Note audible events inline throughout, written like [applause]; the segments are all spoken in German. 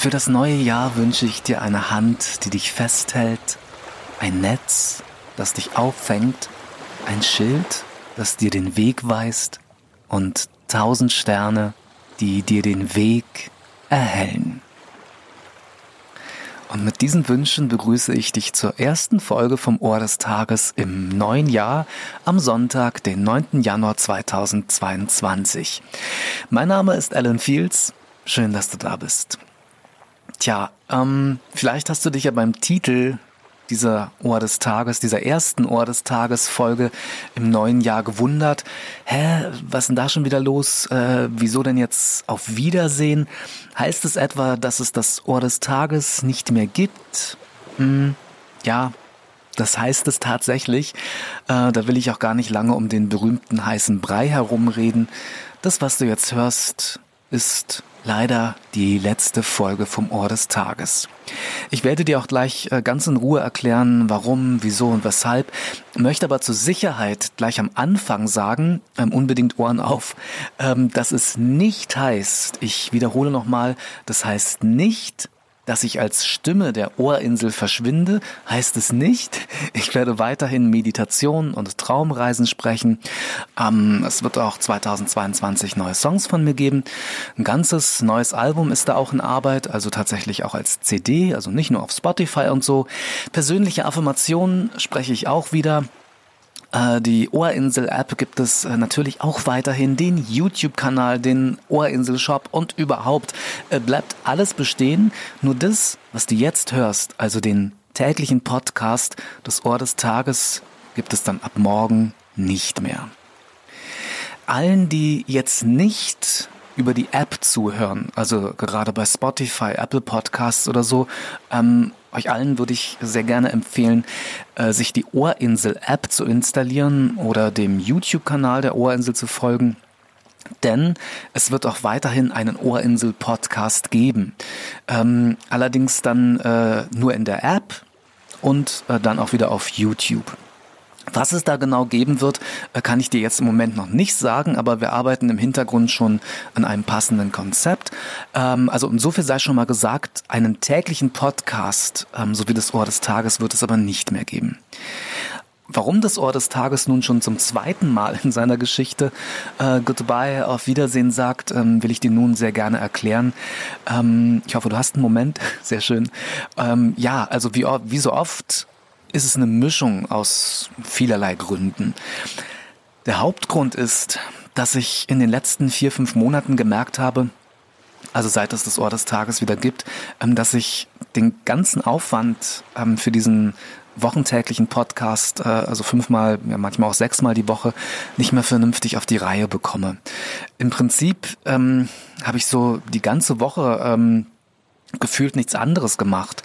Für das neue Jahr wünsche ich dir eine Hand, die dich festhält, ein Netz, das dich auffängt, ein Schild, das dir den Weg weist und tausend Sterne, die dir den Weg erhellen. Und mit diesen Wünschen begrüße ich dich zur ersten Folge vom Ohr des Tages im neuen Jahr am Sonntag, den 9. Januar 2022. Mein Name ist Alan Fields. Schön, dass du da bist. Tja, ähm, vielleicht hast du dich ja beim Titel dieser Ohr des Tages, dieser ersten Ohr des Tages Folge im neuen Jahr gewundert. Hä, was denn da schon wieder los? Äh, wieso denn jetzt auf Wiedersehen? Heißt es etwa, dass es das Ohr des Tages nicht mehr gibt? Hm, ja, das heißt es tatsächlich. Äh, da will ich auch gar nicht lange um den berühmten heißen Brei herumreden. Das, was du jetzt hörst, ist leider die letzte Folge vom Ohr des Tages. Ich werde dir auch gleich äh, ganz in Ruhe erklären, warum, wieso und weshalb, möchte aber zur Sicherheit gleich am Anfang sagen, ähm, unbedingt Ohren auf, ähm, dass es nicht heißt, ich wiederhole nochmal, das heißt nicht, dass ich als Stimme der Ohrinsel verschwinde, heißt es nicht. Ich werde weiterhin Meditation und Traumreisen sprechen. Ähm, es wird auch 2022 neue Songs von mir geben. Ein ganzes neues Album ist da auch in Arbeit, also tatsächlich auch als CD, also nicht nur auf Spotify und so. Persönliche Affirmationen spreche ich auch wieder. Äh, die Ohrinsel-App gibt es äh, natürlich auch weiterhin, den YouTube-Kanal, den Ohrinsel-Shop und überhaupt äh, bleibt alles bestehen. Nur das, was du jetzt hörst, also den täglichen Podcast des Ohr des Tages, gibt es dann ab morgen nicht mehr. Allen, die jetzt nicht über die App zuhören, also gerade bei Spotify, Apple Podcasts oder so, ähm, euch allen würde ich sehr gerne empfehlen, äh, sich die Ohrinsel-App zu installieren oder dem YouTube-Kanal der Ohrinsel zu folgen. Denn es wird auch weiterhin einen Ohrinsel-Podcast geben. Ähm, allerdings dann äh, nur in der App und äh, dann auch wieder auf YouTube. Was es da genau geben wird, äh, kann ich dir jetzt im Moment noch nicht sagen, aber wir arbeiten im Hintergrund schon an einem passenden Konzept. Ähm, also insofern sei schon mal gesagt, einen täglichen Podcast, ähm, so wie das Ohr des Tages, wird es aber nicht mehr geben. Warum das Ohr des Tages nun schon zum zweiten Mal in seiner Geschichte äh, Goodbye, auf Wiedersehen sagt, ähm, will ich dir nun sehr gerne erklären. Ähm, ich hoffe, du hast einen Moment. [laughs] Sehr schön. Ähm, ja, also wie, wie so oft ist es eine Mischung aus vielerlei Gründen. Der Hauptgrund ist, dass ich in den letzten vier, fünf Monaten gemerkt habe, also seit es das Ohr des Tages wieder gibt, ähm, dass ich den ganzen Aufwand ähm, für diesen wochentäglichen Podcast, äh, also fünfmal, ja, manchmal auch sechsmal die Woche, nicht mehr vernünftig auf die Reihe bekomme. Im Prinzip ähm, habe ich so die ganze Woche ähm, gefühlt nichts anderes gemacht,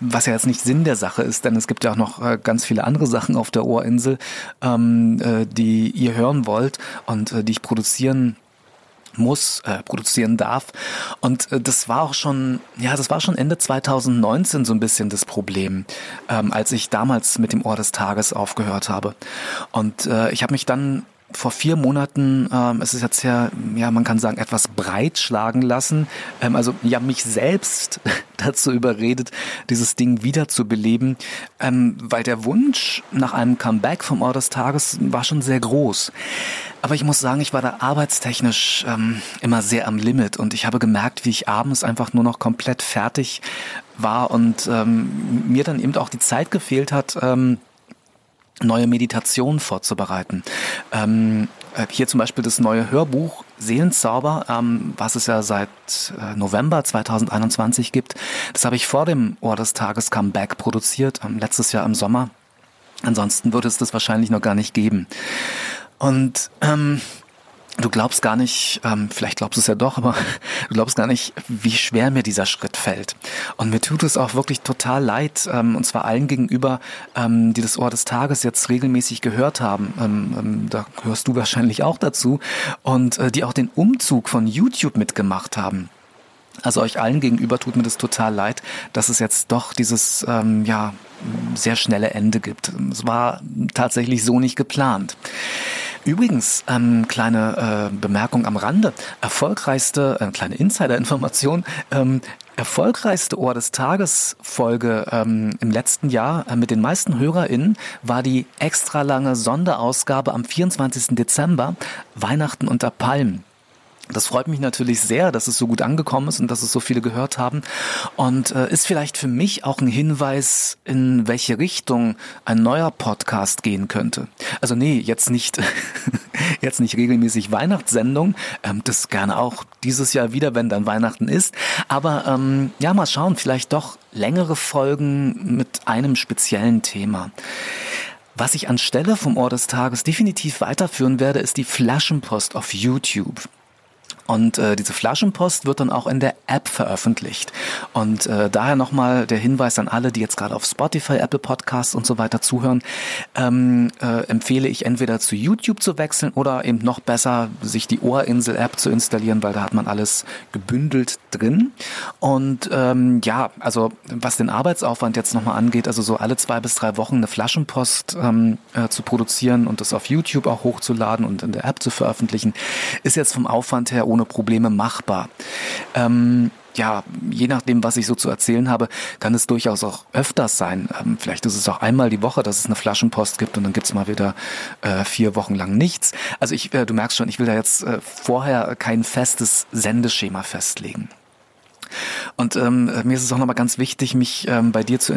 was ja jetzt nicht Sinn der Sache ist, denn es gibt ja auch noch äh, ganz viele andere Sachen auf der Ohrinsel, ähm, äh, die ihr hören wollt und äh, die ich produzieren muss, äh, produzieren darf. Und äh, das war auch schon, ja, das war schon Ende 2019 so ein bisschen das Problem, ähm, als ich damals mit dem Ohr des Tages aufgehört habe. Und äh, ich habe mich dann vor vier Monaten, ähm, es ist jetzt ja, ja, man kann sagen, etwas breitschlagen lassen. Ähm, also ja, mich selbst [laughs] dazu überredet, dieses Ding wieder zu beleben, ähm, weil der Wunsch nach einem Comeback vom Ort des Tages war schon sehr groß. Aber ich muss sagen, ich war da arbeitstechnisch ähm, immer sehr am Limit und ich habe gemerkt, wie ich abends einfach nur noch komplett fertig war und ähm, mir dann eben auch die Zeit gefehlt hat, ähm, neue Meditationen vorzubereiten. Ähm, äh, hier zum Beispiel das neue Hörbuch Seelenzauber, ähm, was es ja seit äh, November 2021 gibt. Das habe ich vor dem Ohr des Tages Comeback produziert, ähm, letztes Jahr im Sommer. Ansonsten würde es das wahrscheinlich noch gar nicht geben. Und ähm, Du glaubst gar nicht, ähm, vielleicht glaubst du es ja doch, aber [laughs] du glaubst gar nicht, wie schwer mir dieser Schritt fällt. Und mir tut es auch wirklich total leid, ähm, und zwar allen gegenüber, ähm, die das Ohr des Tages jetzt regelmäßig gehört haben. Ähm, ähm, da hörst du wahrscheinlich auch dazu. Und äh, die auch den Umzug von YouTube mitgemacht haben. Also euch allen gegenüber tut mir das total leid, dass es jetzt doch dieses ähm, ja sehr schnelle Ende gibt. Es war tatsächlich so nicht geplant. Übrigens, ähm, kleine äh, Bemerkung am Rande. Erfolgreichste, äh, kleine Insider-Information, ähm, erfolgreichste Ohr des Tages Folge ähm, im letzten Jahr äh, mit den meisten HörerInnen war die extra lange Sonderausgabe am 24. Dezember, Weihnachten unter Palmen. Das freut mich natürlich sehr, dass es so gut angekommen ist und dass es so viele gehört haben. Und äh, ist vielleicht für mich auch ein Hinweis, in welche Richtung ein neuer Podcast gehen könnte. Also nee, jetzt nicht, [laughs] jetzt nicht regelmäßig Weihnachtssendung. Ähm, das gerne auch dieses Jahr wieder, wenn dann Weihnachten ist. Aber ähm, ja, mal schauen, vielleicht doch längere Folgen mit einem speziellen Thema. Was ich anstelle vom Ohr des Tages definitiv weiterführen werde, ist die Flaschenpost auf YouTube. Und äh, diese Flaschenpost wird dann auch in der App veröffentlicht. Und äh, daher nochmal der Hinweis an alle, die jetzt gerade auf Spotify, Apple Podcasts und so weiter zuhören, ähm, äh, empfehle ich entweder zu YouTube zu wechseln oder eben noch besser, sich die Ohrinsel-App zu installieren, weil da hat man alles gebündelt drin. Und ähm, ja, also was den Arbeitsaufwand jetzt nochmal angeht, also so alle zwei bis drei Wochen eine Flaschenpost ähm, äh, zu produzieren und das auf YouTube auch hochzuladen und in der App zu veröffentlichen, ist jetzt vom Aufwand her ohne ohne Probleme machbar. Ähm, ja, je nachdem, was ich so zu erzählen habe, kann es durchaus auch öfters sein. Ähm, vielleicht ist es auch einmal die Woche, dass es eine Flaschenpost gibt und dann gibt's mal wieder äh, vier Wochen lang nichts. Also ich, äh, du merkst schon, ich will da jetzt äh, vorher kein festes Sendeschema festlegen. Und ähm, mir ist es auch nochmal ganz wichtig, mich ähm, bei dir zu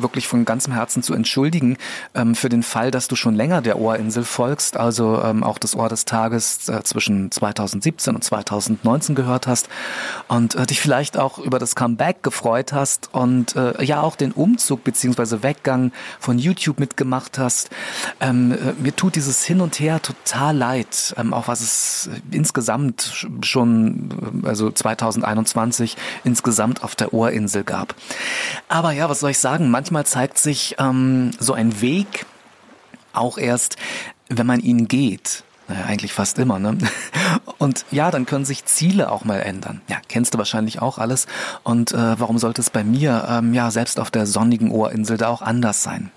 wirklich von ganzem Herzen zu entschuldigen ähm, für den Fall, dass du schon länger der Ohrinsel folgst, also ähm, auch das Ohr des Tages äh, zwischen 2017 und 2019 gehört hast und äh, dich vielleicht auch über das Comeback gefreut hast und äh, ja auch den Umzug beziehungsweise Weggang von YouTube mitgemacht hast. Ähm, äh, mir tut dieses Hin und Her total leid, ähm, auch was es insgesamt schon, also 2021 wirklich insgesamt auf der Ohrinsel gab. Aber ja, was soll ich sagen? Manchmal zeigt sich ähm, so ein Weg auch erst, wenn man ihn geht. Naja, eigentlich fast immer, ne? [laughs] Und ja, dann können sich Ziele auch mal ändern. Ja, kennst du wahrscheinlich auch alles. Und äh, warum sollte es bei mir, ähm, ja, selbst auf der sonnigen Ohrinsel da auch anders sein?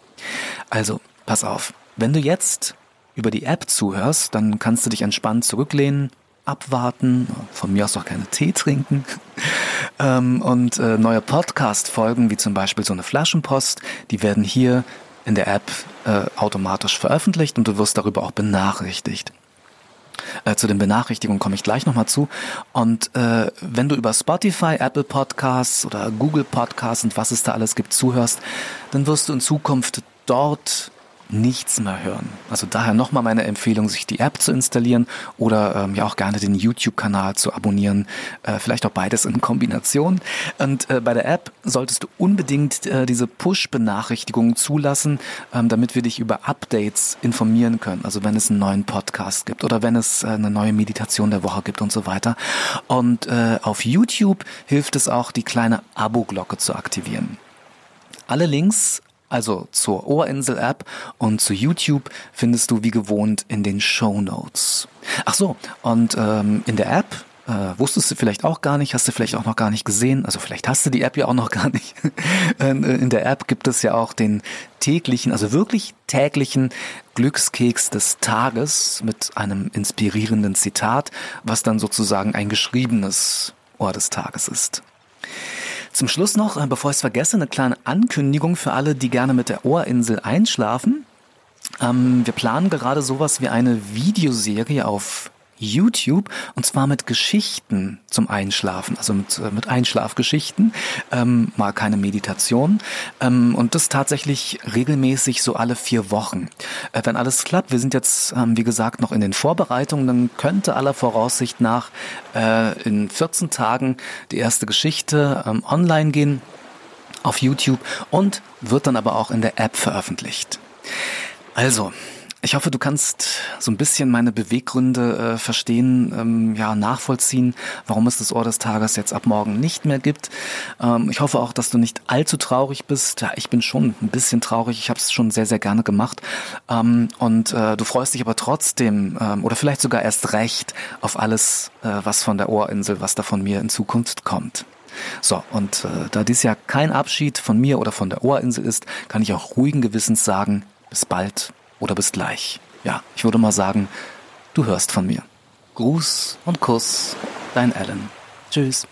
Also, pass auf. Wenn du jetzt über die App zuhörst, dann kannst du dich entspannt zurücklehnen, abwarten, von mir aus auch keine Tee trinken. [laughs] ähm, und äh, neue Podcast-Folgen, wie zum Beispiel so eine Flaschenpost, die werden hier in der App äh, automatisch veröffentlicht und du wirst darüber auch benachrichtigt. Äh, zu den Benachrichtigungen komme ich gleich nochmal zu. Und äh, wenn du über Spotify, Apple Podcasts oder Google Podcasts und was es da alles gibt zuhörst, dann wirst du in Zukunft dort nichts mehr hören. Also daher nochmal meine Empfehlung, sich die App zu installieren oder ähm, ja auch gerne den YouTube-Kanal zu abonnieren. Äh, vielleicht auch beides in Kombination. Und äh, bei der App solltest du unbedingt äh, diese Push-Benachrichtigungen zulassen, ähm, damit wir dich über Updates informieren können. Also wenn es einen neuen Podcast gibt oder wenn es äh, eine neue Meditation der Woche gibt und so weiter. Und äh, auf YouTube hilft es auch, die kleine Abo-Glocke zu aktivieren. Alle Links also zur Ohrinsel-App und zu YouTube findest du wie gewohnt in den Show Notes. Ach so, und ähm, in der App äh, wusstest du vielleicht auch gar nicht, hast du vielleicht auch noch gar nicht gesehen, also vielleicht hast du die App ja auch noch gar nicht. [laughs] Äh, in der App gibt es ja auch den täglichen, also wirklich täglichen Glückskeks des Tages mit einem inspirierenden Zitat, was dann sozusagen ein geschriebenes Ohr des Tages ist. Zum Schluss noch, äh, bevor ich es vergesse, eine kleine Ankündigung für alle, die gerne mit der Ohrinsel einschlafen. Ähm, wir planen gerade sowas wie eine Videoserie auf YouTube und zwar mit Geschichten zum Einschlafen, also mit, äh, mit Einschlafgeschichten, ähm, mal keine Meditation ähm, und das tatsächlich regelmäßig so alle vier Wochen. Äh, wenn alles klappt, wir sind jetzt ähm, wie gesagt noch in den Vorbereitungen, dann könnte aller Voraussicht nach äh, in 14 Tagen die erste Geschichte ähm, online gehen auf YouTube und wird dann aber auch in der App veröffentlicht. Also, ich hoffe, du kannst so ein bisschen meine Beweggründe äh, verstehen, ähm, ja, nachvollziehen, warum es das Ohr des Tages jetzt ab morgen nicht mehr gibt. Ähm, ich hoffe auch, dass du nicht allzu traurig bist. Ja, ich bin schon ein bisschen traurig. Ich habe es schon sehr, sehr gerne gemacht. Ähm, und äh, du freust dich aber trotzdem ähm, oder vielleicht sogar erst recht auf alles, äh, was von der Ohrinsel, was da von mir in Zukunft kommt. So, und äh, da dies ja kein Abschied von mir oder von der Ohrinsel ist, kann ich auch ruhigen Gewissens sagen, bis bald oder bis gleich. ja, ich würde mal sagen, du hörst von mir. Gruß und Kuss, dein Alan. Tschüss.